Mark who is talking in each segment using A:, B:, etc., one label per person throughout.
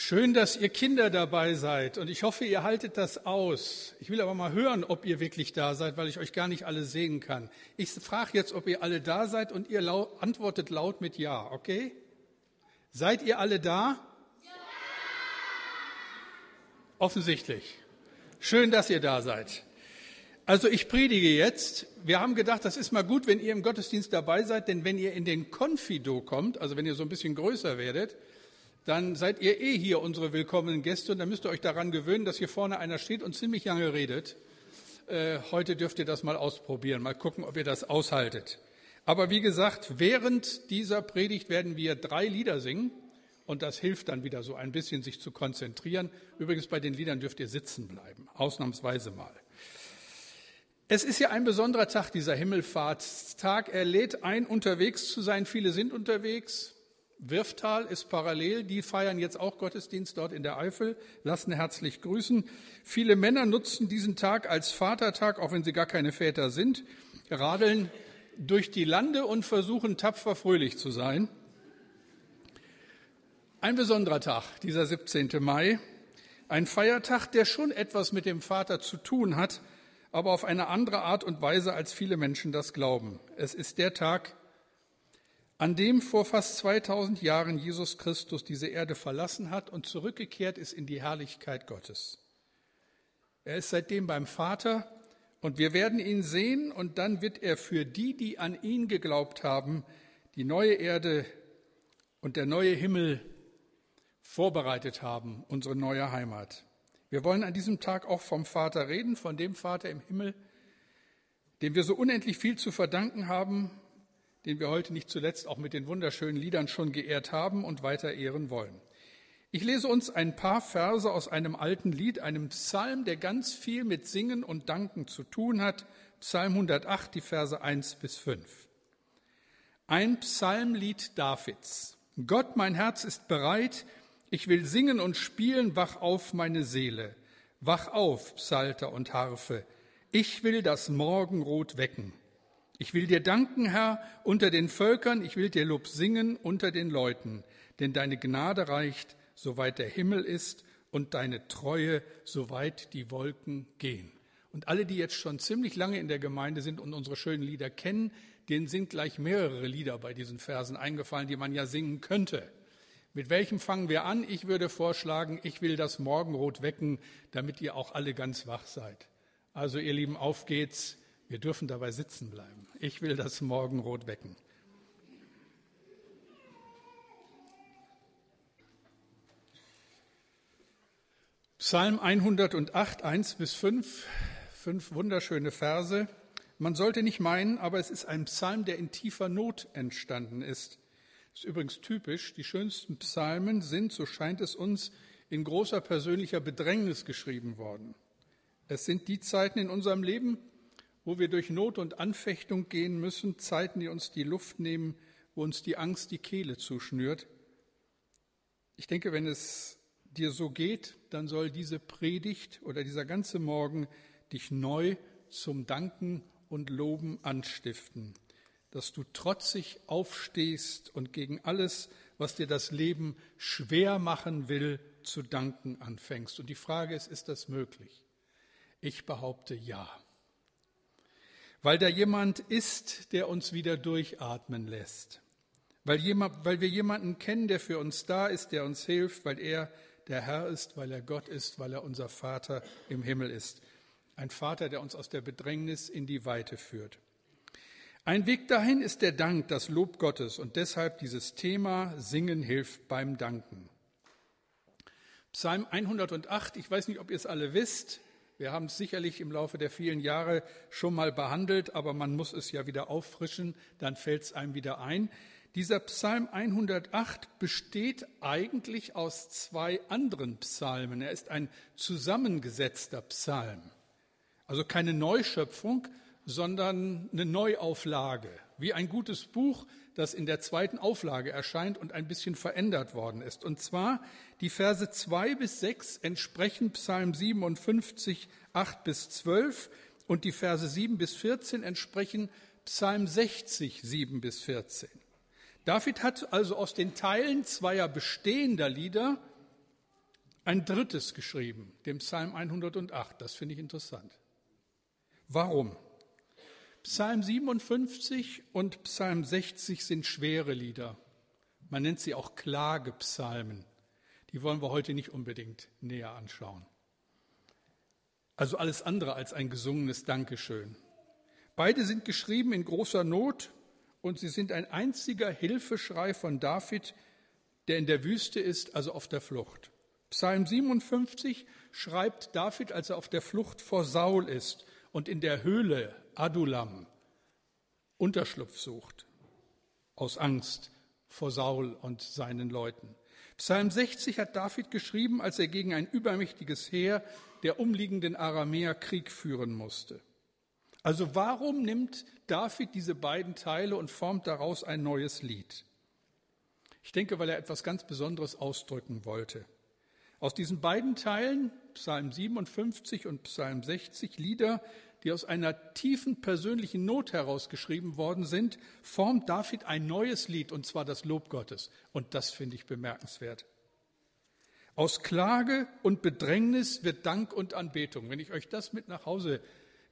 A: Schön, dass ihr Kinder dabei seid und ich hoffe, ihr haltet das aus. Ich will aber mal hören, ob ihr wirklich da seid, weil ich euch gar nicht alle sehen kann. Ich frage jetzt, ob ihr alle da seid und ihr laut, antwortet laut mit Ja, okay? Seid ihr alle da? Ja. Offensichtlich. Schön, dass ihr da seid. Also ich predige jetzt. Wir haben gedacht, das ist mal gut, wenn ihr im Gottesdienst dabei seid, denn wenn ihr in den Konfido kommt, also wenn ihr so ein bisschen größer werdet, dann seid ihr eh hier unsere willkommenen Gäste und dann müsst ihr euch daran gewöhnen, dass hier vorne einer steht und ziemlich lange redet. Äh, heute dürft ihr das mal ausprobieren, mal gucken, ob ihr das aushaltet. Aber wie gesagt, während dieser Predigt werden wir drei Lieder singen und das hilft dann wieder so ein bisschen, sich zu konzentrieren. Übrigens, bei den Liedern dürft ihr sitzen bleiben, ausnahmsweise mal. Es ist ja ein besonderer Tag, dieser Himmelfahrtstag. Er lädt ein, unterwegs zu sein. Viele sind unterwegs. Wirftal ist parallel, die feiern jetzt auch Gottesdienst dort in der Eifel, lassen herzlich grüßen. Viele Männer nutzen diesen Tag als Vatertag, auch wenn sie gar keine Väter sind, radeln durch die Lande und versuchen tapfer fröhlich zu sein. Ein besonderer Tag, dieser 17. Mai, ein Feiertag, der schon etwas mit dem Vater zu tun hat, aber auf eine andere Art und Weise, als viele Menschen das glauben. Es ist der Tag, an dem vor fast 2000 Jahren Jesus Christus diese Erde verlassen hat und zurückgekehrt ist in die Herrlichkeit Gottes. Er ist seitdem beim Vater und wir werden ihn sehen und dann wird er für die, die an ihn geglaubt haben, die neue Erde und der neue Himmel vorbereitet haben, unsere neue Heimat. Wir wollen an diesem Tag auch vom Vater reden, von dem Vater im Himmel, dem wir so unendlich viel zu verdanken haben den wir heute nicht zuletzt auch mit den wunderschönen Liedern schon geehrt haben und weiter ehren wollen. Ich lese uns ein paar Verse aus einem alten Lied, einem Psalm, der ganz viel mit Singen und Danken zu tun hat. Psalm 108, die Verse 1 bis 5. Ein Psalmlied Davids. Gott, mein Herz ist bereit, ich will singen und spielen, wach auf meine Seele. Wach auf, Psalter und Harfe, ich will das Morgenrot wecken. Ich will dir danken, Herr, unter den Völkern, ich will dir Lob singen unter den Leuten, denn deine Gnade reicht, soweit der Himmel ist, und deine Treue, soweit die Wolken gehen. Und alle, die jetzt schon ziemlich lange in der Gemeinde sind und unsere schönen Lieder kennen, denen sind gleich mehrere Lieder bei diesen Versen eingefallen, die man ja singen könnte. Mit welchem fangen wir an? Ich würde vorschlagen, ich will das Morgenrot wecken, damit ihr auch alle ganz wach seid. Also ihr Lieben, auf geht's. Wir dürfen dabei sitzen bleiben. Ich will das Morgenrot wecken. Psalm 108, 1 bis 5, fünf wunderschöne Verse. Man sollte nicht meinen, aber es ist ein Psalm, der in tiefer Not entstanden ist. Ist übrigens typisch. Die schönsten Psalmen sind, so scheint es uns, in großer persönlicher Bedrängnis geschrieben worden. Es sind die Zeiten in unserem Leben, wo wir durch Not und Anfechtung gehen müssen, Zeiten, die uns die Luft nehmen, wo uns die Angst die Kehle zuschnürt. Ich denke, wenn es dir so geht, dann soll diese Predigt oder dieser ganze Morgen dich neu zum Danken und Loben anstiften, dass du trotzig aufstehst und gegen alles, was dir das Leben schwer machen will, zu danken anfängst. Und die Frage ist, ist das möglich? Ich behaupte ja weil da jemand ist, der uns wieder durchatmen lässt, weil, jemand, weil wir jemanden kennen, der für uns da ist, der uns hilft, weil er der Herr ist, weil er Gott ist, weil er unser Vater im Himmel ist. Ein Vater, der uns aus der Bedrängnis in die Weite führt. Ein Weg dahin ist der Dank, das Lob Gottes und deshalb dieses Thema Singen hilft beim Danken. Psalm 108, ich weiß nicht, ob ihr es alle wisst, wir haben es sicherlich im Laufe der vielen Jahre schon mal behandelt, aber man muss es ja wieder auffrischen, dann fällt es einem wieder ein. Dieser Psalm 108 besteht eigentlich aus zwei anderen Psalmen. Er ist ein zusammengesetzter Psalm. Also keine Neuschöpfung, sondern eine Neuauflage. Wie ein gutes Buch, das in der zweiten Auflage erscheint und ein bisschen verändert worden ist. Und zwar die Verse 2 bis 6 entsprechen Psalm 57, 8 bis 12 und die Verse 7 bis 14 entsprechen Psalm 60, 7 bis 14. David hat also aus den Teilen zweier bestehender Lieder ein drittes geschrieben, dem Psalm 108. Das finde ich interessant. Warum? Psalm 57 und Psalm 60 sind schwere Lieder. Man nennt sie auch Klagepsalmen. Die wollen wir heute nicht unbedingt näher anschauen. Also alles andere als ein gesungenes Dankeschön. Beide sind geschrieben in großer Not und sie sind ein einziger Hilfeschrei von David, der in der Wüste ist, also auf der Flucht. Psalm 57 schreibt David, als er auf der Flucht vor Saul ist und in der Höhle Adulam Unterschlupf sucht, aus Angst vor Saul und seinen Leuten. Psalm 60 hat David geschrieben, als er gegen ein übermächtiges Heer der umliegenden Aramäer Krieg führen musste. Also warum nimmt David diese beiden Teile und formt daraus ein neues Lied? Ich denke, weil er etwas ganz Besonderes ausdrücken wollte. Aus diesen beiden Teilen, Psalm 57 und Psalm 60, Lieder, die aus einer tiefen persönlichen Not herausgeschrieben worden sind, formt David ein neues Lied, und zwar das Lob Gottes. Und das finde ich bemerkenswert. Aus Klage und Bedrängnis wird Dank und Anbetung. Wenn ich euch das mit nach Hause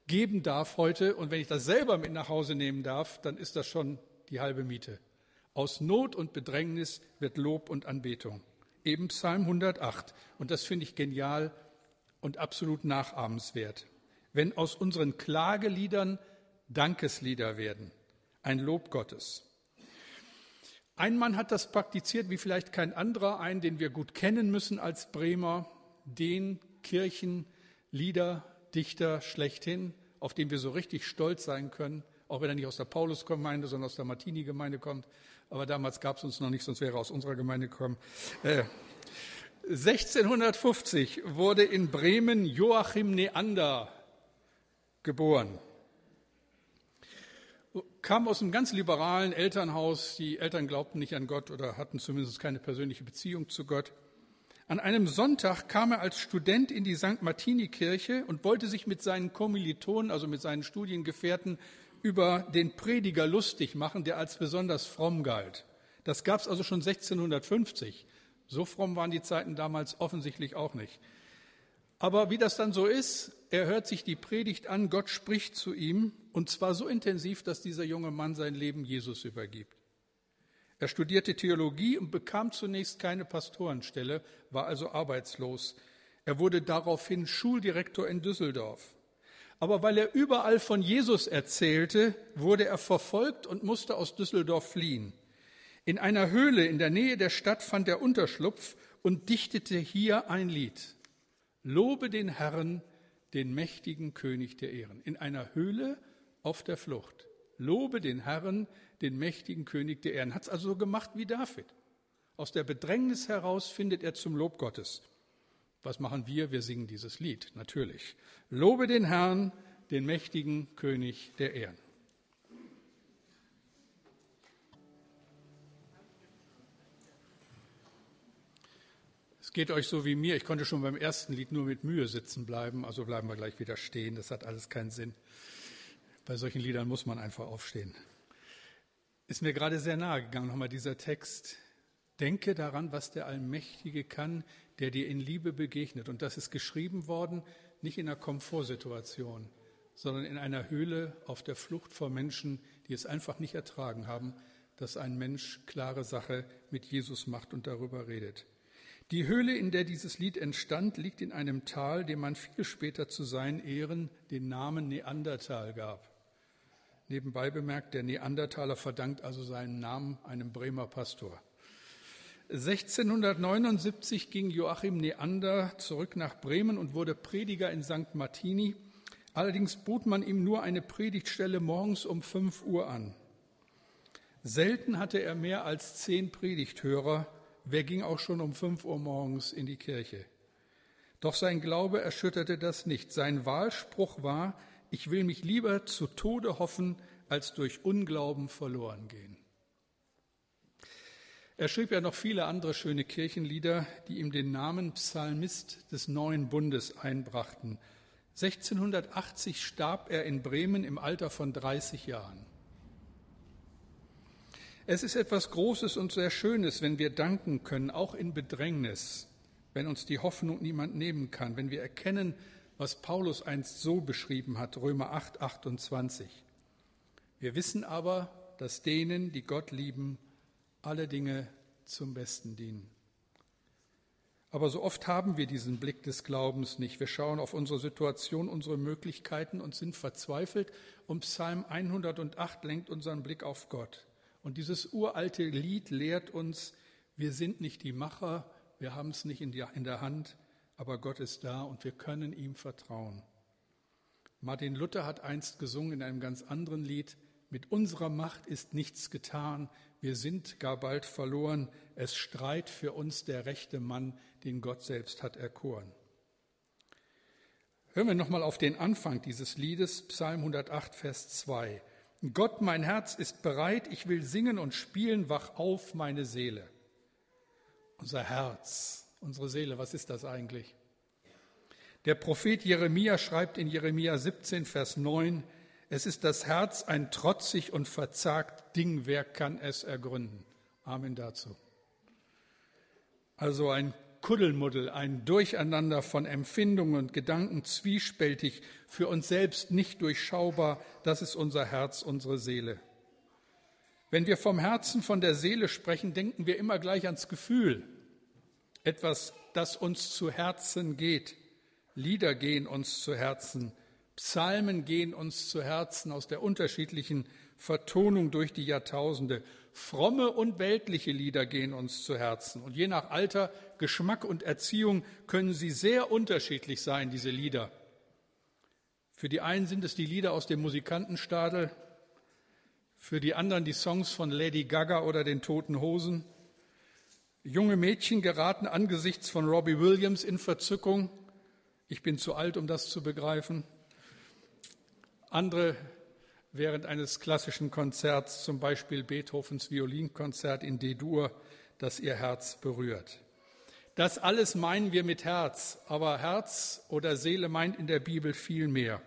A: geben darf heute und wenn ich das selber mit nach Hause nehmen darf, dann ist das schon die halbe Miete. Aus Not und Bedrängnis wird Lob und Anbetung eben Psalm 108. Und das finde ich genial und absolut nachahmenswert. Wenn aus unseren Klageliedern Dankeslieder werden, ein Lob Gottes. Ein Mann hat das praktiziert wie vielleicht kein anderer, einen, den wir gut kennen müssen als Bremer, den Kirchenliederdichter schlechthin, auf den wir so richtig stolz sein können, auch wenn er nicht aus der Paulusgemeinde, sondern aus der Martini-Gemeinde kommt. Aber damals gab es uns noch nicht, sonst wäre er aus unserer Gemeinde gekommen. Äh, 1650 wurde in Bremen Joachim Neander geboren. Kam aus einem ganz liberalen Elternhaus. Die Eltern glaubten nicht an Gott oder hatten zumindest keine persönliche Beziehung zu Gott. An einem Sonntag kam er als Student in die St. Martini-Kirche und wollte sich mit seinen Kommilitonen, also mit seinen Studiengefährten, über den Prediger lustig machen, der als besonders fromm galt. Das gab es also schon 1650. So fromm waren die Zeiten damals offensichtlich auch nicht. Aber wie das dann so ist, er hört sich die Predigt an, Gott spricht zu ihm, und zwar so intensiv, dass dieser junge Mann sein Leben Jesus übergibt. Er studierte Theologie und bekam zunächst keine Pastorenstelle, war also arbeitslos. Er wurde daraufhin Schuldirektor in Düsseldorf. Aber weil er überall von Jesus erzählte, wurde er verfolgt und musste aus Düsseldorf fliehen. In einer Höhle in der Nähe der Stadt fand er Unterschlupf und dichtete hier ein Lied. Lobe den Herrn, den mächtigen König der Ehren. In einer Höhle auf der Flucht. Lobe den Herrn, den mächtigen König der Ehren. Hat es also so gemacht wie David. Aus der Bedrängnis heraus findet er zum Lob Gottes. Was machen wir? Wir singen dieses Lied, natürlich. Lobe den Herrn, den mächtigen König der Ehren. Geht euch so wie mir. Ich konnte schon beim ersten Lied nur mit Mühe sitzen bleiben, also bleiben wir gleich wieder stehen. Das hat alles keinen Sinn. Bei solchen Liedern muss man einfach aufstehen. Ist mir gerade sehr nahe gegangen, nochmal dieser Text. Denke daran, was der Allmächtige kann, der dir in Liebe begegnet. Und das ist geschrieben worden, nicht in einer Komfortsituation, sondern in einer Höhle auf der Flucht vor Menschen, die es einfach nicht ertragen haben, dass ein Mensch klare Sache mit Jesus macht und darüber redet. Die Höhle, in der dieses Lied entstand, liegt in einem Tal, dem man viel später zu seinen Ehren den Namen Neandertal gab. Nebenbei bemerkt, der Neandertaler verdankt also seinen Namen einem Bremer Pastor. 1679 ging Joachim Neander zurück nach Bremen und wurde Prediger in St. Martini. Allerdings bot man ihm nur eine Predigtstelle morgens um 5 Uhr an. Selten hatte er mehr als zehn Predigthörer. Wer ging auch schon um 5 Uhr morgens in die Kirche? Doch sein Glaube erschütterte das nicht. Sein Wahlspruch war, ich will mich lieber zu Tode hoffen, als durch Unglauben verloren gehen. Er schrieb ja noch viele andere schöne Kirchenlieder, die ihm den Namen Psalmist des neuen Bundes einbrachten. 1680 starb er in Bremen im Alter von 30 Jahren. Es ist etwas Großes und sehr Schönes, wenn wir danken können, auch in Bedrängnis, wenn uns die Hoffnung niemand nehmen kann, wenn wir erkennen, was Paulus einst so beschrieben hat, Römer 8, 28. Wir wissen aber, dass denen, die Gott lieben, alle Dinge zum Besten dienen. Aber so oft haben wir diesen Blick des Glaubens nicht. Wir schauen auf unsere Situation, unsere Möglichkeiten und sind verzweifelt. Und Psalm 108 lenkt unseren Blick auf Gott. Und dieses uralte Lied lehrt uns, wir sind nicht die Macher, wir haben es nicht in, der Hand, aber Gott ist da und wir können ihm vertrauen. Martin Luther hat einst gesungen in einem ganz anderen Lied, mit unserer Macht ist nichts getan, wir sind gar bald verloren, es streit für uns der rechte Mann, den Gott selbst hat erkoren. Hören wir nochmal auf den Anfang dieses Liedes, Psalm 108, Vers 2. Gott, mein Herz ist bereit, ich will singen und spielen, wach auf meine Seele. Unser Herz, unsere Seele, was ist das eigentlich? Der Prophet Jeremia schreibt in Jeremia 17, Vers 9, es ist das Herz ein trotzig und verzagt Ding, wer kann es ergründen? Amen dazu. Also ein Kuddelmuddel, ein Durcheinander von Empfindungen und Gedanken, zwiespältig, für uns selbst nicht durchschaubar, das ist unser Herz, unsere Seele. Wenn wir vom Herzen, von der Seele sprechen, denken wir immer gleich ans Gefühl, etwas, das uns zu Herzen geht. Lieder gehen uns zu Herzen, Psalmen gehen uns zu Herzen aus der unterschiedlichen Vertonung durch die Jahrtausende. Fromme und weltliche Lieder gehen uns zu Herzen. Und je nach Alter, Geschmack und Erziehung können sie sehr unterschiedlich sein, diese Lieder. Für die einen sind es die Lieder aus dem Musikantenstadel, für die anderen die Songs von Lady Gaga oder den Toten Hosen. Junge Mädchen geraten angesichts von Robbie Williams in Verzückung. Ich bin zu alt, um das zu begreifen. Andere während eines klassischen Konzerts, zum Beispiel Beethovens Violinkonzert in D-Dur, das ihr Herz berührt. Das alles meinen wir mit Herz, aber Herz oder Seele meint in der Bibel viel mehr.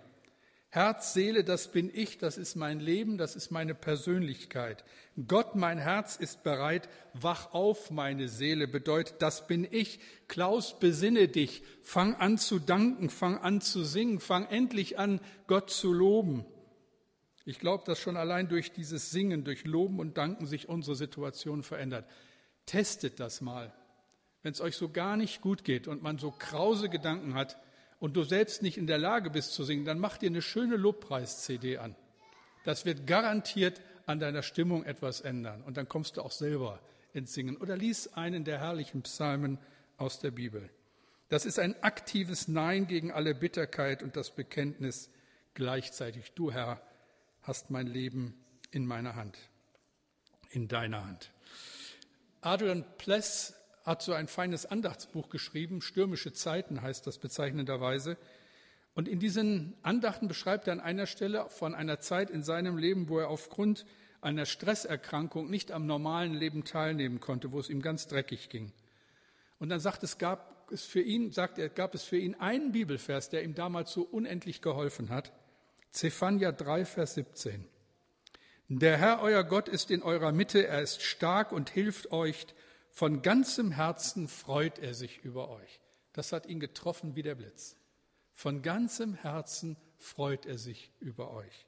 A: Herz, Seele, das bin ich, das ist mein Leben, das ist meine Persönlichkeit. Gott, mein Herz ist bereit, wach auf, meine Seele, bedeutet, das bin ich. Klaus, besinne dich, fang an zu danken, fang an zu singen, fang endlich an, Gott zu loben. Ich glaube, dass schon allein durch dieses Singen, durch Loben und Danken sich unsere Situation verändert. Testet das mal. Wenn es euch so gar nicht gut geht und man so krause Gedanken hat, und du selbst nicht in der Lage bist zu singen, dann mach dir eine schöne Lobpreis-CD an. Das wird garantiert an deiner Stimmung etwas ändern. Und dann kommst du auch selber ins Singen. Oder lies einen der herrlichen Psalmen aus der Bibel. Das ist ein aktives Nein gegen alle Bitterkeit und das Bekenntnis gleichzeitig. Du, Herr, hast mein Leben in meiner Hand, in deiner Hand. Adrian Pless hat so ein feines Andachtsbuch geschrieben, Stürmische Zeiten heißt das bezeichnenderweise. Und in diesen Andachten beschreibt er an einer Stelle von einer Zeit in seinem Leben, wo er aufgrund einer Stresserkrankung nicht am normalen Leben teilnehmen konnte, wo es ihm ganz dreckig ging. Und dann sagt es, gab es für ihn, sagt er, gab es für ihn einen Bibelvers, der ihm damals so unendlich geholfen hat. Zephania 3, Vers 17. Der Herr, euer Gott, ist in eurer Mitte, er ist stark und hilft euch. Von ganzem Herzen freut er sich über euch. Das hat ihn getroffen wie der Blitz. Von ganzem Herzen freut er sich über euch.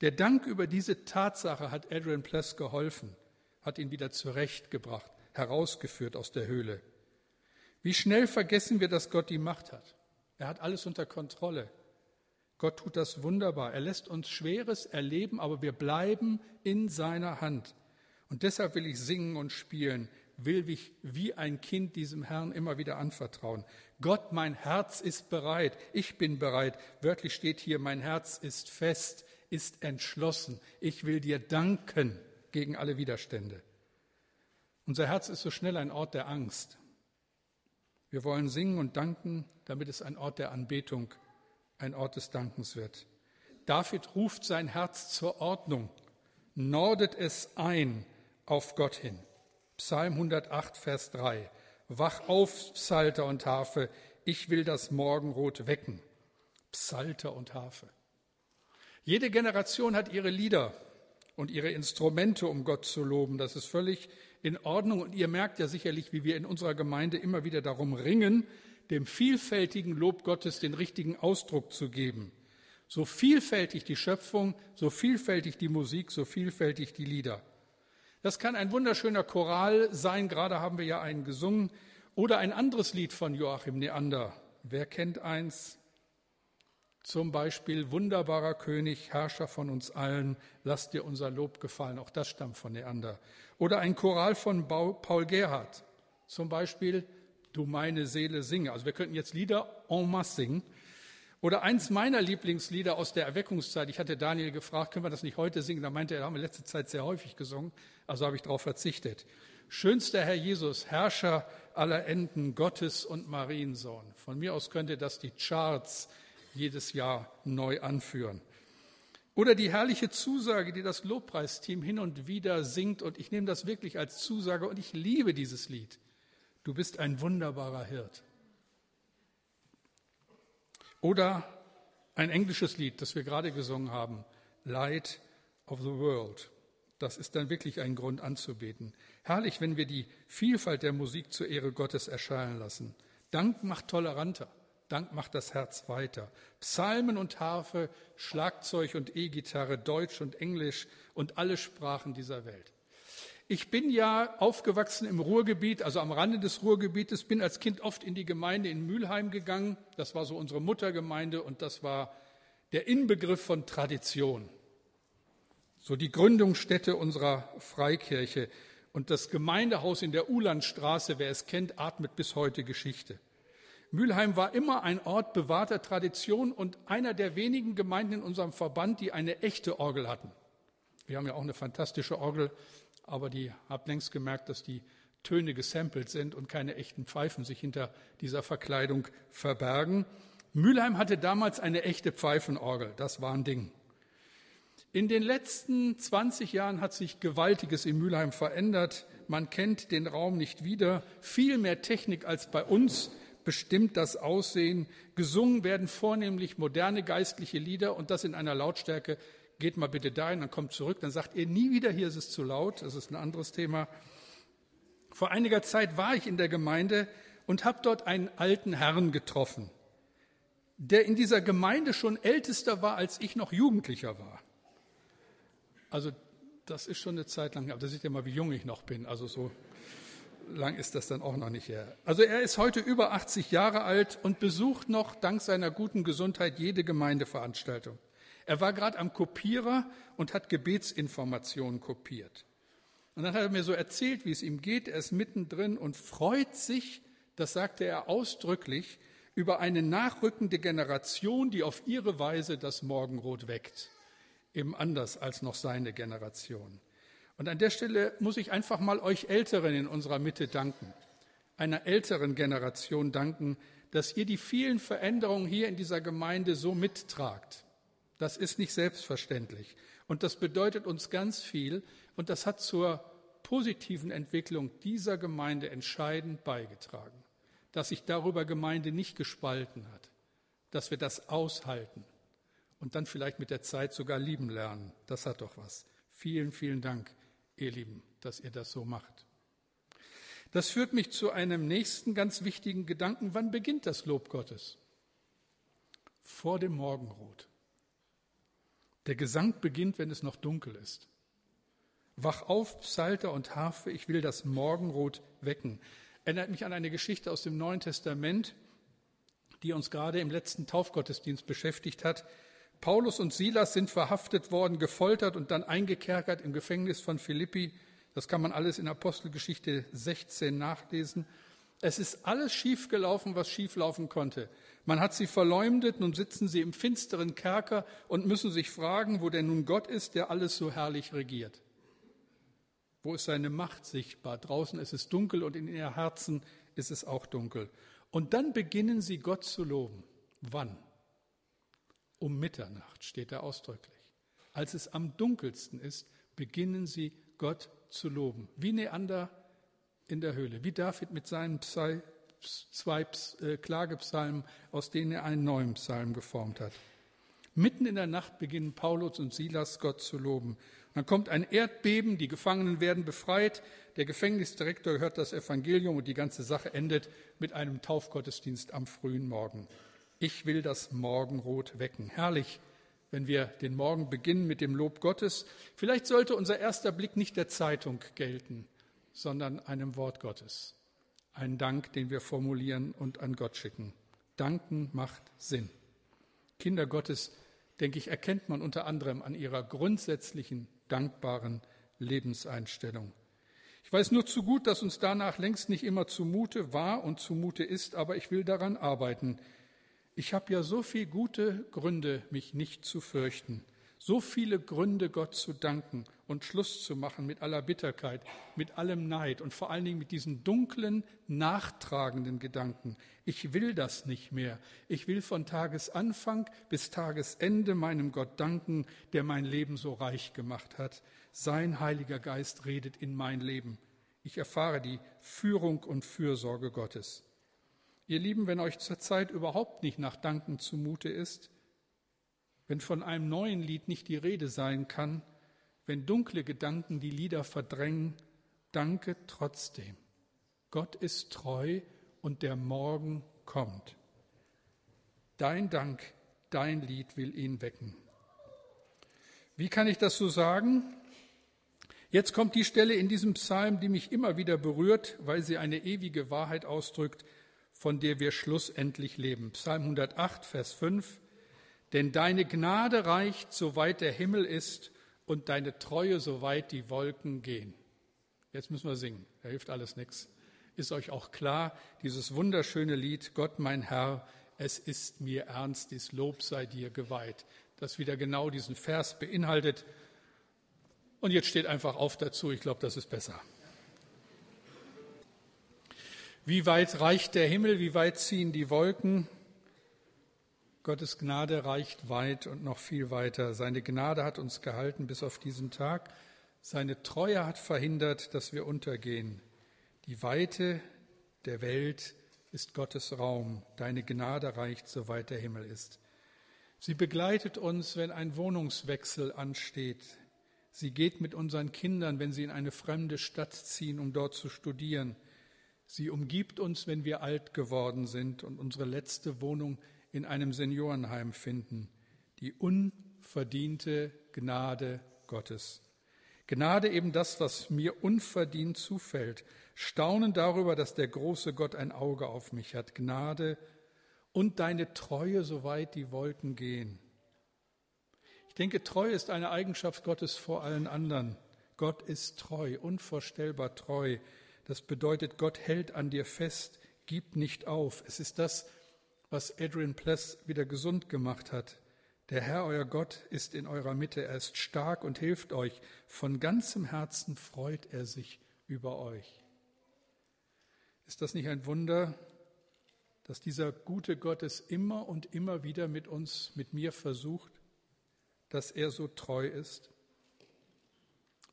A: Der Dank über diese Tatsache hat Adrian Pless geholfen, hat ihn wieder zurechtgebracht, herausgeführt aus der Höhle. Wie schnell vergessen wir, dass Gott die Macht hat. Er hat alles unter Kontrolle. Gott tut das wunderbar. Er lässt uns Schweres erleben, aber wir bleiben in seiner Hand. Und deshalb will ich singen und spielen will mich wie ein Kind diesem Herrn immer wieder anvertrauen. Gott, mein Herz ist bereit, ich bin bereit. Wörtlich steht hier, mein Herz ist fest, ist entschlossen. Ich will dir danken gegen alle Widerstände. Unser Herz ist so schnell ein Ort der Angst. Wir wollen singen und danken, damit es ein Ort der Anbetung, ein Ort des Dankens wird. David ruft sein Herz zur Ordnung, nordet es ein auf Gott hin. Psalm 108, Vers 3. Wach auf, Psalter und Harfe, ich will das Morgenrot wecken. Psalter und Harfe. Jede Generation hat ihre Lieder und ihre Instrumente, um Gott zu loben. Das ist völlig in Ordnung. Und ihr merkt ja sicherlich, wie wir in unserer Gemeinde immer wieder darum ringen, dem vielfältigen Lob Gottes den richtigen Ausdruck zu geben. So vielfältig die Schöpfung, so vielfältig die Musik, so vielfältig die Lieder. Das kann ein wunderschöner Choral sein, gerade haben wir ja einen gesungen, oder ein anderes Lied von Joachim Neander. Wer kennt eins? Zum Beispiel Wunderbarer König, Herrscher von uns allen, lass dir unser Lob gefallen. Auch das stammt von Neander. Oder ein Choral von Paul Gerhardt. Zum Beispiel Du meine Seele singe. Also wir könnten jetzt Lieder en masse singen. Oder eins meiner Lieblingslieder aus der Erweckungszeit. Ich hatte Daniel gefragt, können wir das nicht heute singen? Da meinte er, haben wir letzte Zeit sehr häufig gesungen. Also habe ich darauf verzichtet. Schönster Herr Jesus, Herrscher aller Enden, Gottes und Mariensohn. Von mir aus könnte das die Charts jedes Jahr neu anführen. Oder die herrliche Zusage, die das Lobpreisteam hin und wieder singt. Und ich nehme das wirklich als Zusage und ich liebe dieses Lied. Du bist ein wunderbarer Hirt. Oder ein englisches Lied, das wir gerade gesungen haben, Light of the World. Das ist dann wirklich ein Grund anzubeten. Herrlich, wenn wir die Vielfalt der Musik zur Ehre Gottes erscheinen lassen. Dank macht toleranter. Dank macht das Herz weiter. Psalmen und Harfe, Schlagzeug und E-Gitarre, Deutsch und Englisch und alle Sprachen dieser Welt. Ich bin ja aufgewachsen im Ruhrgebiet, also am Rande des Ruhrgebietes, bin als Kind oft in die Gemeinde in Mülheim gegangen. Das war so unsere Muttergemeinde und das war der Inbegriff von Tradition. So die Gründungsstätte unserer Freikirche. Und das Gemeindehaus in der Ulandstraße, wer es kennt, atmet bis heute Geschichte. Mülheim war immer ein Ort bewahrter Tradition und einer der wenigen Gemeinden in unserem Verband, die eine echte Orgel hatten. Wir haben ja auch eine fantastische Orgel aber die habt längst gemerkt, dass die Töne gesampelt sind und keine echten Pfeifen sich hinter dieser Verkleidung verbergen. Mülheim hatte damals eine echte Pfeifenorgel, das war ein Ding. In den letzten 20 Jahren hat sich Gewaltiges in Mülheim verändert. Man kennt den Raum nicht wieder. Viel mehr Technik als bei uns bestimmt das Aussehen. Gesungen werden vornehmlich moderne geistliche Lieder und das in einer Lautstärke, geht mal bitte dahin, dann kommt zurück, dann sagt ihr nie wieder, hier ist es zu laut, das ist ein anderes Thema. Vor einiger Zeit war ich in der Gemeinde und habe dort einen alten Herrn getroffen, der in dieser Gemeinde schon ältester war, als ich noch Jugendlicher war. Also das ist schon eine Zeit lang, aber da seht ihr mal, wie jung ich noch bin. Also so lang ist das dann auch noch nicht her. Also er ist heute über 80 Jahre alt und besucht noch dank seiner guten Gesundheit jede Gemeindeveranstaltung. Er war gerade am Kopierer und hat Gebetsinformationen kopiert. Und dann hat er mir so erzählt, wie es ihm geht. Er ist mittendrin und freut sich, das sagte er ausdrücklich, über eine nachrückende Generation, die auf ihre Weise das Morgenrot weckt. Eben anders als noch seine Generation. Und an der Stelle muss ich einfach mal euch Älteren in unserer Mitte danken, einer älteren Generation danken, dass ihr die vielen Veränderungen hier in dieser Gemeinde so mittragt. Das ist nicht selbstverständlich. Und das bedeutet uns ganz viel. Und das hat zur positiven Entwicklung dieser Gemeinde entscheidend beigetragen. Dass sich darüber Gemeinde nicht gespalten hat. Dass wir das aushalten. Und dann vielleicht mit der Zeit sogar lieben lernen. Das hat doch was. Vielen, vielen Dank, ihr Lieben, dass ihr das so macht. Das führt mich zu einem nächsten ganz wichtigen Gedanken. Wann beginnt das Lob Gottes? Vor dem Morgenrot. Der Gesang beginnt, wenn es noch dunkel ist. Wach auf, Psalter und Harfe, ich will das Morgenrot wecken. Erinnert mich an eine Geschichte aus dem Neuen Testament, die uns gerade im letzten Taufgottesdienst beschäftigt hat. Paulus und Silas sind verhaftet worden, gefoltert und dann eingekerkert im Gefängnis von Philippi. Das kann man alles in Apostelgeschichte 16 nachlesen. Es ist alles schiefgelaufen, was schieflaufen konnte. Man hat sie verleumdet, nun sitzen sie im finsteren Kerker und müssen sich fragen, wo denn nun Gott ist, der alles so herrlich regiert. Wo ist seine Macht sichtbar? Draußen ist es dunkel und in ihr Herzen ist es auch dunkel. Und dann beginnen sie Gott zu loben. Wann? Um Mitternacht steht da ausdrücklich. Als es am dunkelsten ist, beginnen sie Gott zu loben. Wie Neander in der Höhle, wie David mit seinen zwei äh, Klagepsalmen, aus denen er einen neuen Psalm geformt hat. Mitten in der Nacht beginnen Paulus und Silas Gott zu loben. Dann kommt ein Erdbeben, die Gefangenen werden befreit, der Gefängnisdirektor hört das Evangelium und die ganze Sache endet mit einem Taufgottesdienst am frühen Morgen. Ich will das Morgenrot wecken. Herrlich, wenn wir den Morgen beginnen mit dem Lob Gottes. Vielleicht sollte unser erster Blick nicht der Zeitung gelten, sondern einem Wort Gottes. Ein Dank, den wir formulieren und an Gott schicken. Danken macht Sinn. Kinder Gottes, denke ich, erkennt man unter anderem an ihrer grundsätzlichen dankbaren Lebenseinstellung. Ich weiß nur zu gut, dass uns danach längst nicht immer zumute war und zumute ist, aber ich will daran arbeiten. Ich habe ja so viele gute Gründe, mich nicht zu fürchten, so viele Gründe, Gott zu danken und Schluss zu machen mit aller Bitterkeit, mit allem Neid und vor allen Dingen mit diesen dunklen, nachtragenden Gedanken. Ich will das nicht mehr. Ich will von Tagesanfang bis Tagesende meinem Gott danken, der mein Leben so reich gemacht hat. Sein Heiliger Geist redet in mein Leben. Ich erfahre die Führung und Fürsorge Gottes. Ihr Lieben, wenn euch zurzeit überhaupt nicht nach Danken zumute ist, wenn von einem neuen Lied nicht die Rede sein kann, wenn dunkle Gedanken die Lieder verdrängen, danke trotzdem. Gott ist treu und der Morgen kommt. Dein Dank, dein Lied will ihn wecken. Wie kann ich das so sagen? Jetzt kommt die Stelle in diesem Psalm, die mich immer wieder berührt, weil sie eine ewige Wahrheit ausdrückt, von der wir schlussendlich leben. Psalm 108, Vers 5. Denn deine Gnade reicht, soweit der Himmel ist, und deine Treue, soweit die Wolken gehen. Jetzt müssen wir singen, da hilft alles nichts. Ist euch auch klar, dieses wunderschöne Lied, Gott mein Herr, es ist mir ernst, dies Lob sei dir geweiht, das wieder genau diesen Vers beinhaltet. Und jetzt steht einfach auf dazu, ich glaube, das ist besser. Wie weit reicht der Himmel, wie weit ziehen die Wolken? Gottes Gnade reicht weit und noch viel weiter. Seine Gnade hat uns gehalten bis auf diesen Tag. Seine Treue hat verhindert, dass wir untergehen. Die Weite der Welt ist Gottes Raum. Deine Gnade reicht, soweit der Himmel ist. Sie begleitet uns, wenn ein Wohnungswechsel ansteht. Sie geht mit unseren Kindern, wenn sie in eine fremde Stadt ziehen, um dort zu studieren. Sie umgibt uns, wenn wir alt geworden sind und unsere letzte Wohnung in einem Seniorenheim finden. Die unverdiente Gnade Gottes. Gnade eben das, was mir unverdient zufällt. Staunen darüber, dass der große Gott ein Auge auf mich hat. Gnade und deine Treue, soweit die Wolken gehen. Ich denke, Treue ist eine Eigenschaft Gottes vor allen anderen. Gott ist treu, unvorstellbar treu. Das bedeutet, Gott hält an dir fest, gibt nicht auf. Es ist das, was Adrian Pless wieder gesund gemacht hat. Der Herr, euer Gott, ist in eurer Mitte. Er ist stark und hilft euch. Von ganzem Herzen freut er sich über euch. Ist das nicht ein Wunder, dass dieser gute Gott es immer und immer wieder mit uns, mit mir versucht, dass er so treu ist?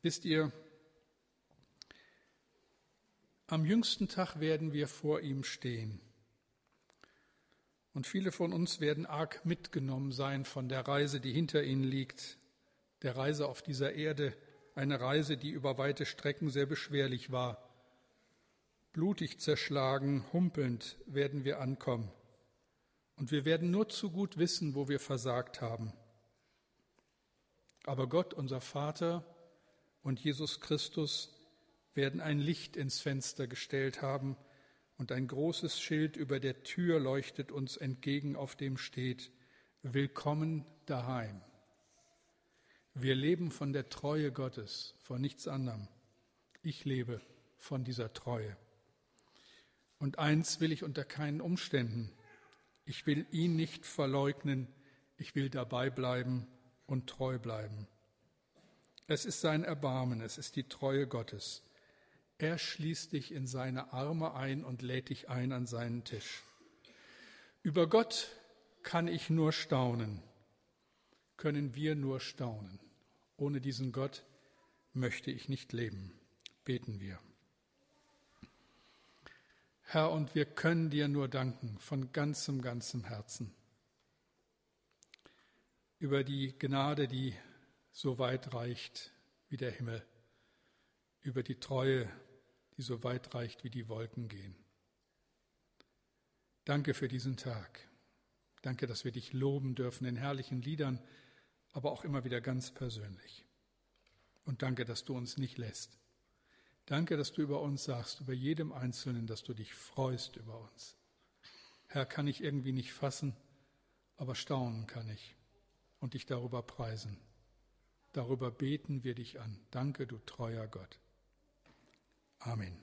A: Wisst ihr, am jüngsten Tag werden wir vor ihm stehen. Und viele von uns werden arg mitgenommen sein von der Reise, die hinter ihnen liegt, der Reise auf dieser Erde, eine Reise, die über weite Strecken sehr beschwerlich war. Blutig zerschlagen, humpelnd werden wir ankommen. Und wir werden nur zu gut wissen, wo wir versagt haben. Aber Gott, unser Vater und Jesus Christus werden ein Licht ins Fenster gestellt haben, und ein großes Schild über der Tür leuchtet uns entgegen, auf dem steht, Willkommen daheim. Wir leben von der Treue Gottes, von nichts anderem. Ich lebe von dieser Treue. Und eins will ich unter keinen Umständen. Ich will ihn nicht verleugnen, ich will dabei bleiben und treu bleiben. Es ist sein Erbarmen, es ist die Treue Gottes. Er schließt dich in seine Arme ein und lädt dich ein an seinen Tisch. Über Gott kann ich nur staunen, können wir nur staunen. Ohne diesen Gott möchte ich nicht leben. Beten wir. Herr, und wir können dir nur danken von ganzem, ganzem Herzen über die Gnade, die so weit reicht, wie der Himmel, über die Treue, die so weit reicht, wie die Wolken gehen. Danke für diesen Tag. Danke, dass wir dich loben dürfen in herrlichen Liedern, aber auch immer wieder ganz persönlich. Und danke, dass du uns nicht lässt. Danke, dass du über uns sagst, über jedem Einzelnen, dass du dich freust über uns. Herr, kann ich irgendwie nicht fassen, aber staunen kann ich und dich darüber preisen. Darüber beten wir dich an. Danke, du treuer Gott. Amen.